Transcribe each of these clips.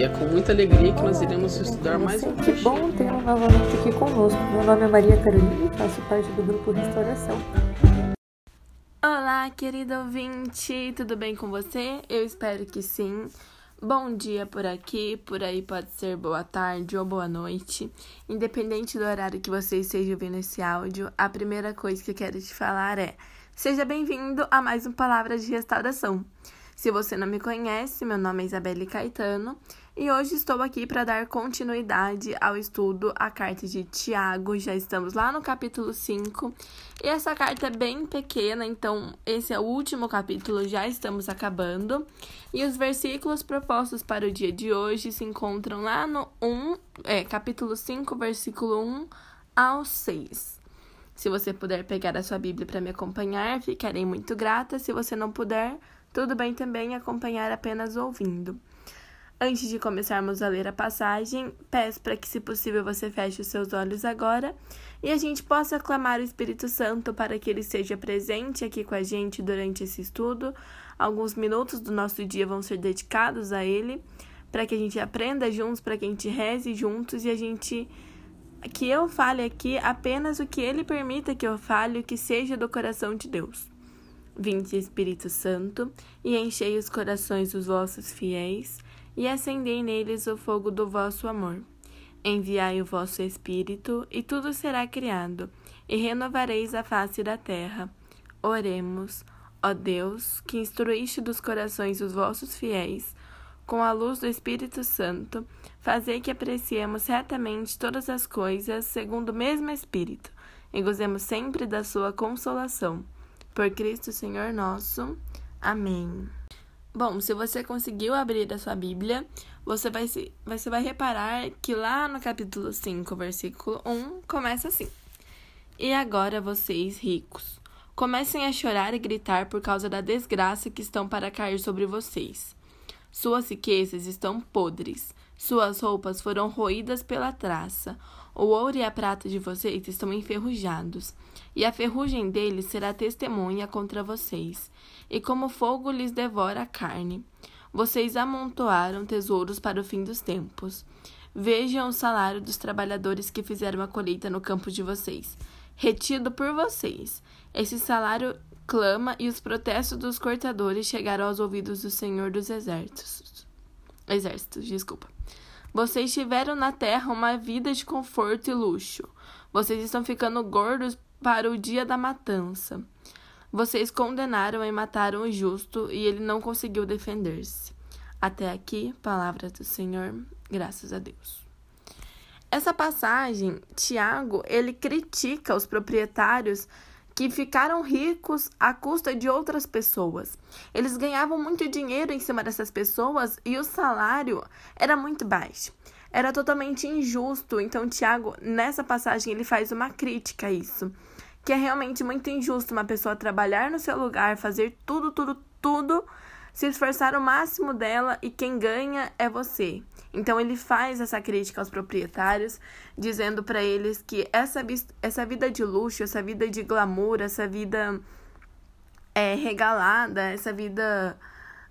E é com muita alegria que nós iremos estudar mais um Que bom tê-lo novamente aqui conosco. Meu nome é Maria Carolina e faço parte do grupo Restauração. Olá, querido ouvinte, tudo bem com você? Eu espero que sim. Bom dia por aqui, por aí pode ser boa tarde ou boa noite. Independente do horário que você esteja ouvindo esse áudio, a primeira coisa que eu quero te falar é: seja bem-vindo a mais um Palavras de Restauração. Se você não me conhece, meu nome é Isabelle Caetano e hoje estou aqui para dar continuidade ao estudo a carta de Tiago. Já estamos lá no capítulo 5 e essa carta é bem pequena, então esse é o último capítulo, já estamos acabando. E os versículos propostos para o dia de hoje se encontram lá no 1, é, capítulo 5, versículo 1 ao 6. Se você puder pegar a sua Bíblia para me acompanhar, ficarei muito grata. Se você não puder, tudo bem também acompanhar apenas ouvindo. Antes de começarmos a ler a passagem, peço para que, se possível, você feche os seus olhos agora e a gente possa clamar o Espírito Santo para que ele seja presente aqui com a gente durante esse estudo. Alguns minutos do nosso dia vão ser dedicados a ele, para que a gente aprenda juntos, para que a gente reze juntos e a gente que eu fale aqui apenas o que ele permita que eu fale, o que seja do coração de Deus. Vinde, Espírito Santo, e enchei os corações dos vossos fiéis, e acendei neles o fogo do vosso amor. Enviai o vosso Espírito, e tudo será criado, e renovareis a face da terra. Oremos, ó Deus, que instruíste dos corações dos vossos fiéis, com a luz do Espírito Santo, fazei que apreciemos retamente todas as coisas segundo o mesmo Espírito, e gozemos sempre da sua consolação. Por Cristo Senhor nosso. Amém. Bom, se você conseguiu abrir a sua Bíblia, você vai, se, você vai reparar que lá no capítulo 5, versículo 1, começa assim: E agora vocês, ricos, comecem a chorar e gritar por causa da desgraça que estão para cair sobre vocês. Suas riquezas estão podres, suas roupas foram roídas pela traça, o ouro e a prata de vocês estão enferrujados, e a ferrugem deles será testemunha contra vocês, e como fogo lhes devora a carne. Vocês amontoaram tesouros para o fim dos tempos. Vejam o salário dos trabalhadores que fizeram a colheita no campo de vocês, retido por vocês. Esse salário clama e os protestos dos cortadores chegaram aos ouvidos do Senhor dos Exércitos. Exércitos, desculpa. Vocês tiveram na terra uma vida de conforto e luxo. Vocês estão ficando gordos para o dia da matança. Vocês condenaram e mataram o justo e ele não conseguiu defender-se. Até aqui, palavras do Senhor, graças a Deus. Essa passagem, Tiago, ele critica os proprietários que ficaram ricos à custa de outras pessoas. Eles ganhavam muito dinheiro em cima dessas pessoas e o salário era muito baixo. Era totalmente injusto. Então, Tiago, nessa passagem, ele faz uma crítica a isso. Que é realmente muito injusto uma pessoa trabalhar no seu lugar, fazer tudo, tudo, tudo, se esforçar o máximo dela e quem ganha é você. Então ele faz essa crítica aos proprietários, dizendo para eles que essa, essa vida de luxo, essa vida de glamour, essa vida é, regalada, essa vida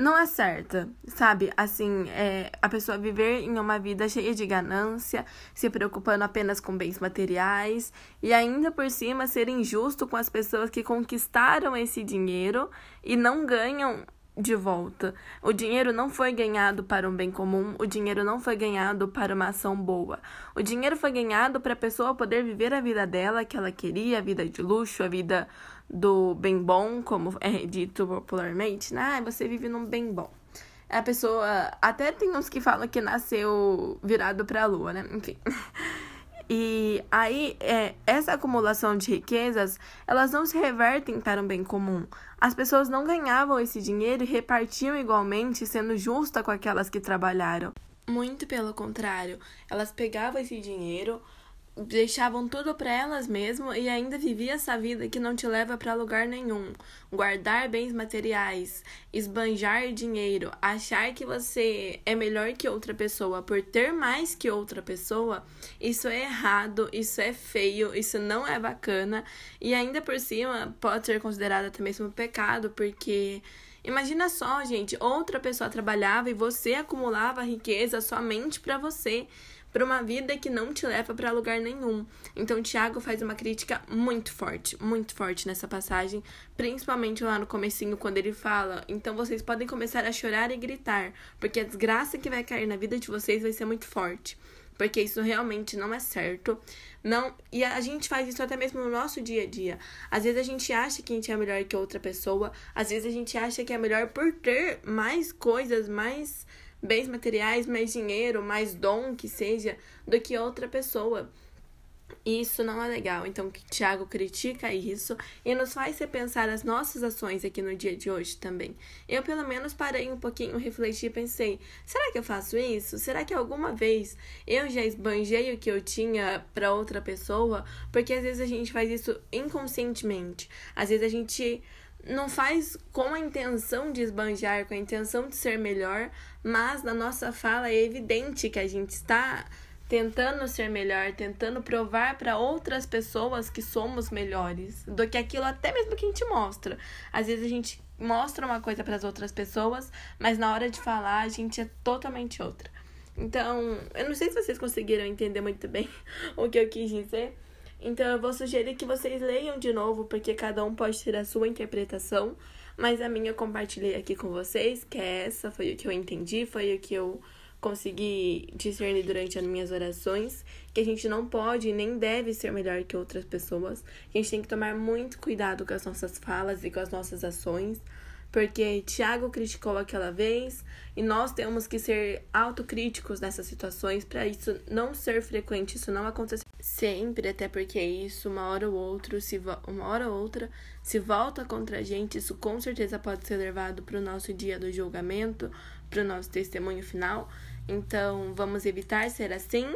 não é certa, sabe? Assim, é, a pessoa viver em uma vida cheia de ganância, se preocupando apenas com bens materiais e ainda por cima ser injusto com as pessoas que conquistaram esse dinheiro e não ganham de volta. O dinheiro não foi ganhado para um bem comum, o dinheiro não foi ganhado para uma ação boa. O dinheiro foi ganhado para a pessoa poder viver a vida dela que ela queria, a vida de luxo, a vida do bem bom, como é dito popularmente. Ah, você vive num bem bom. A pessoa. Até tem uns que falam que nasceu virado para a lua, né? Enfim. E aí, é, essa acumulação de riquezas, elas não se revertem para um bem comum. As pessoas não ganhavam esse dinheiro e repartiam igualmente, sendo justa com aquelas que trabalharam. Muito pelo contrário, elas pegavam esse dinheiro, deixavam tudo para elas mesmas e ainda vivia essa vida que não te leva para lugar nenhum. Guardar bens materiais, esbanjar dinheiro, achar que você é melhor que outra pessoa por ter mais que outra pessoa, isso é errado, isso é feio, isso não é bacana e ainda por cima pode ser considerado até mesmo pecado, porque Imagina só, gente, outra pessoa trabalhava e você acumulava riqueza somente para você para uma vida que não te leva para lugar nenhum. Então, Tiago faz uma crítica muito forte, muito forte nessa passagem, principalmente lá no comecinho, quando ele fala: "Então vocês podem começar a chorar e gritar, porque a desgraça que vai cair na vida de vocês vai ser muito forte." Porque isso realmente não é certo. Não, e a gente faz isso até mesmo no nosso dia a dia. Às vezes a gente acha que a gente é melhor que outra pessoa, às vezes a gente acha que é melhor por ter mais coisas, mais bens materiais, mais dinheiro, mais dom que seja, do que outra pessoa. Isso não é legal. Então, Tiago critica isso e nos faz repensar as nossas ações aqui no dia de hoje também. Eu, pelo menos, parei um pouquinho, refleti e pensei: será que eu faço isso? Será que alguma vez eu já esbanjei o que eu tinha para outra pessoa? Porque às vezes a gente faz isso inconscientemente. Às vezes a gente não faz com a intenção de esbanjar, com a intenção de ser melhor, mas na nossa fala é evidente que a gente está tentando ser melhor, tentando provar para outras pessoas que somos melhores do que aquilo até mesmo que a gente mostra. Às vezes a gente mostra uma coisa para as outras pessoas, mas na hora de falar a gente é totalmente outra. Então, eu não sei se vocês conseguiram entender muito bem o que eu quis dizer. Então, eu vou sugerir que vocês leiam de novo, porque cada um pode ter a sua interpretação. Mas a minha eu compartilhei aqui com vocês, que é essa, foi o que eu entendi, foi o que eu consegui discernir durante as minhas orações, que a gente não pode nem deve ser melhor que outras pessoas. A gente tem que tomar muito cuidado com as nossas falas e com as nossas ações, porque Tiago criticou aquela vez e nós temos que ser autocríticos nessas situações para isso não ser frequente, isso não acontecer sempre, até porque isso uma hora ou outra, se uma hora ou outra se volta contra a gente, isso com certeza pode ser levado para o nosso dia do julgamento, para o nosso testemunho final. Então, vamos evitar ser assim.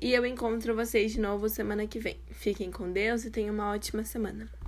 E eu encontro vocês de novo semana que vem. Fiquem com Deus e tenham uma ótima semana.